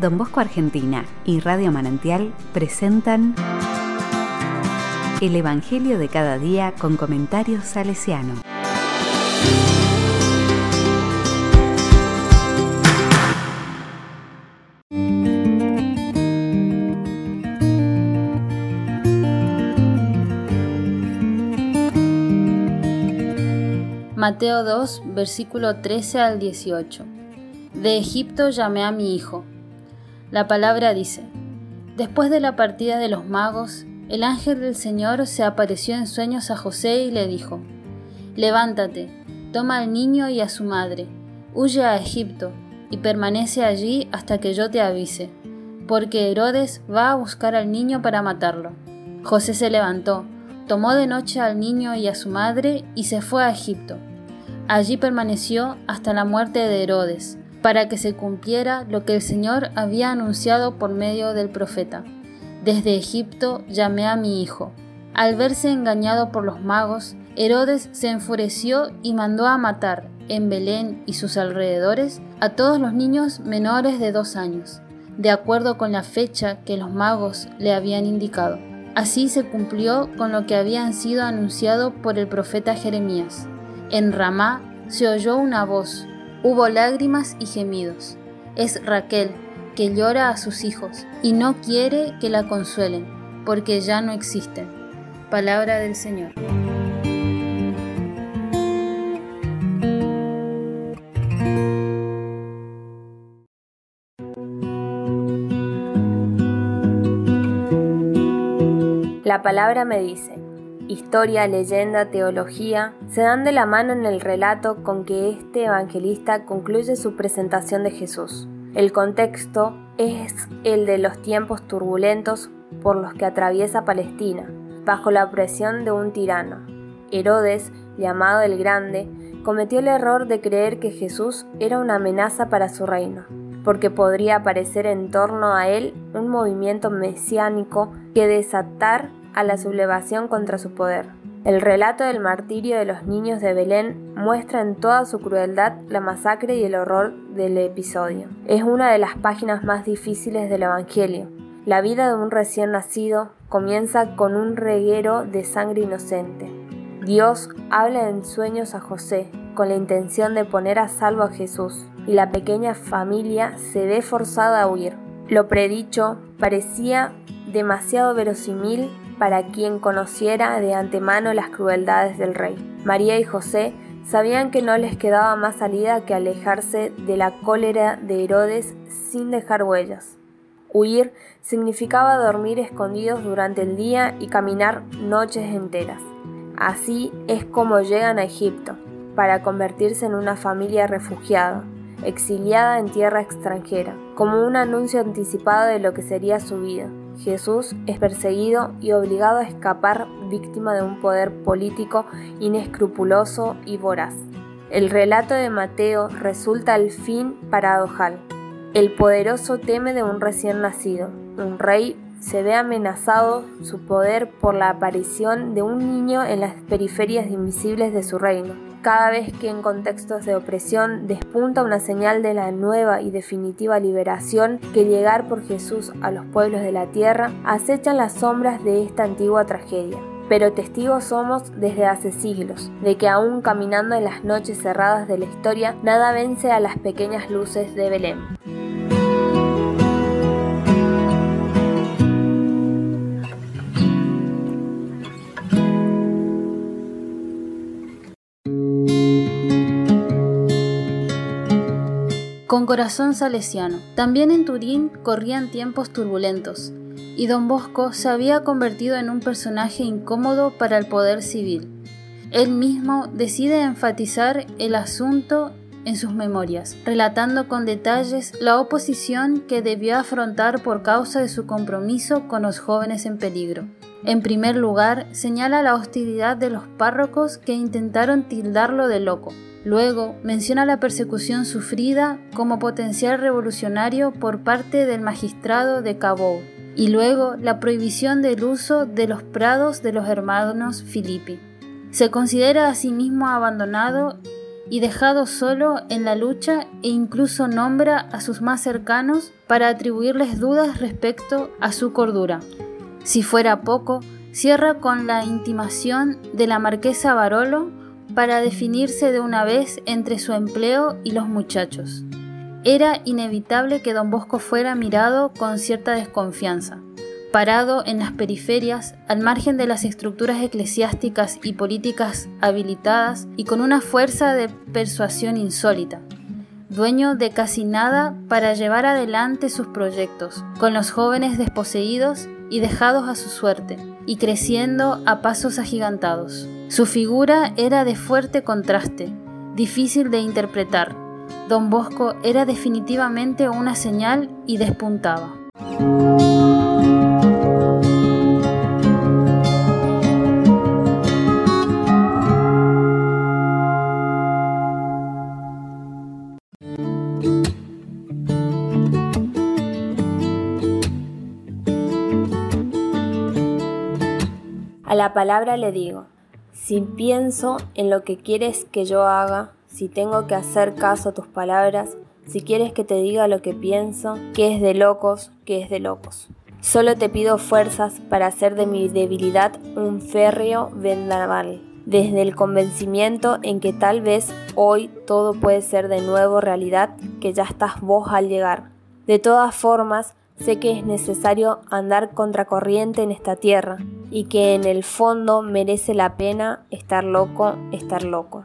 Don Bosco Argentina y Radio Manantial presentan El Evangelio de cada día con comentarios salesiano. Mateo 2, versículo 13 al 18. De Egipto llamé a mi hijo. La palabra dice, Después de la partida de los magos, el ángel del Señor se apareció en sueños a José y le dijo, Levántate, toma al niño y a su madre, huye a Egipto y permanece allí hasta que yo te avise, porque Herodes va a buscar al niño para matarlo. José se levantó, tomó de noche al niño y a su madre y se fue a Egipto Allí permaneció hasta la muerte de Herodes, para que se cumpliera lo que el Señor había anunciado por medio del profeta. Desde Egipto llamé a mi hijo. Al verse engañado por los magos, Herodes se enfureció y mandó a matar, en Belén y sus alrededores, a todos los niños menores de dos años, de acuerdo con la fecha que los magos le habían indicado. Así se cumplió con lo que habían sido anunciado por el profeta Jeremías. En Ramá se oyó una voz, hubo lágrimas y gemidos. Es Raquel, que llora a sus hijos y no quiere que la consuelen, porque ya no existen. Palabra del Señor. La palabra me dice, historia, leyenda, teología, se dan de la mano en el relato con que este evangelista concluye su presentación de Jesús. El contexto es el de los tiempos turbulentos por los que atraviesa Palestina, bajo la opresión de un tirano. Herodes, llamado el Grande, cometió el error de creer que Jesús era una amenaza para su reino, porque podría aparecer en torno a él un movimiento mesiánico que desatar a la sublevación contra su poder. El relato del martirio de los niños de Belén muestra en toda su crueldad la masacre y el horror del episodio. Es una de las páginas más difíciles del Evangelio. La vida de un recién nacido comienza con un reguero de sangre inocente. Dios habla en sueños a José con la intención de poner a salvo a Jesús y la pequeña familia se ve forzada a huir. Lo predicho parecía demasiado verosímil para quien conociera de antemano las crueldades del rey. María y José sabían que no les quedaba más salida que alejarse de la cólera de Herodes sin dejar huellas. Huir significaba dormir escondidos durante el día y caminar noches enteras. Así es como llegan a Egipto, para convertirse en una familia refugiada, exiliada en tierra extranjera, como un anuncio anticipado de lo que sería su vida. Jesús es perseguido y obligado a escapar víctima de un poder político inescrupuloso y voraz. El relato de Mateo resulta al fin paradojal. El poderoso teme de un recién nacido. Un rey se ve amenazado su poder por la aparición de un niño en las periferias invisibles de su reino cada vez que en contextos de opresión despunta una señal de la nueva y definitiva liberación que llegar por Jesús a los pueblos de la tierra acechan las sombras de esta antigua tragedia. Pero testigos somos desde hace siglos de que aún caminando en las noches cerradas de la historia, nada vence a las pequeñas luces de Belén. Con corazón salesiano. También en Turín corrían tiempos turbulentos, y don Bosco se había convertido en un personaje incómodo para el poder civil. Él mismo decide enfatizar el asunto en sus memorias, relatando con detalles la oposición que debió afrontar por causa de su compromiso con los jóvenes en peligro. En primer lugar, señala la hostilidad de los párrocos que intentaron tildarlo de loco, Luego menciona la persecución sufrida como potencial revolucionario por parte del magistrado de Cabot y luego la prohibición del uso de los prados de los hermanos Filippi. Se considera a sí mismo abandonado y dejado solo en la lucha e incluso nombra a sus más cercanos para atribuirles dudas respecto a su cordura. Si fuera poco, cierra con la intimación de la marquesa Barolo para definirse de una vez entre su empleo y los muchachos. Era inevitable que don Bosco fuera mirado con cierta desconfianza. Parado en las periferias, al margen de las estructuras eclesiásticas y políticas habilitadas y con una fuerza de persuasión insólita, dueño de casi nada para llevar adelante sus proyectos, con los jóvenes desposeídos y dejados a su suerte, y creciendo a pasos agigantados. Su figura era de fuerte contraste, difícil de interpretar. Don Bosco era definitivamente una señal y despuntaba. A la palabra le digo, si pienso en lo que quieres que yo haga, si tengo que hacer caso a tus palabras, si quieres que te diga lo que pienso, que es de locos, que es de locos. Solo te pido fuerzas para hacer de mi debilidad un férreo vendaval, desde el convencimiento en que tal vez hoy todo puede ser de nuevo realidad, que ya estás vos al llegar. De todas formas, sé que es necesario andar contracorriente en esta tierra y que en el fondo merece la pena estar loco, estar loco.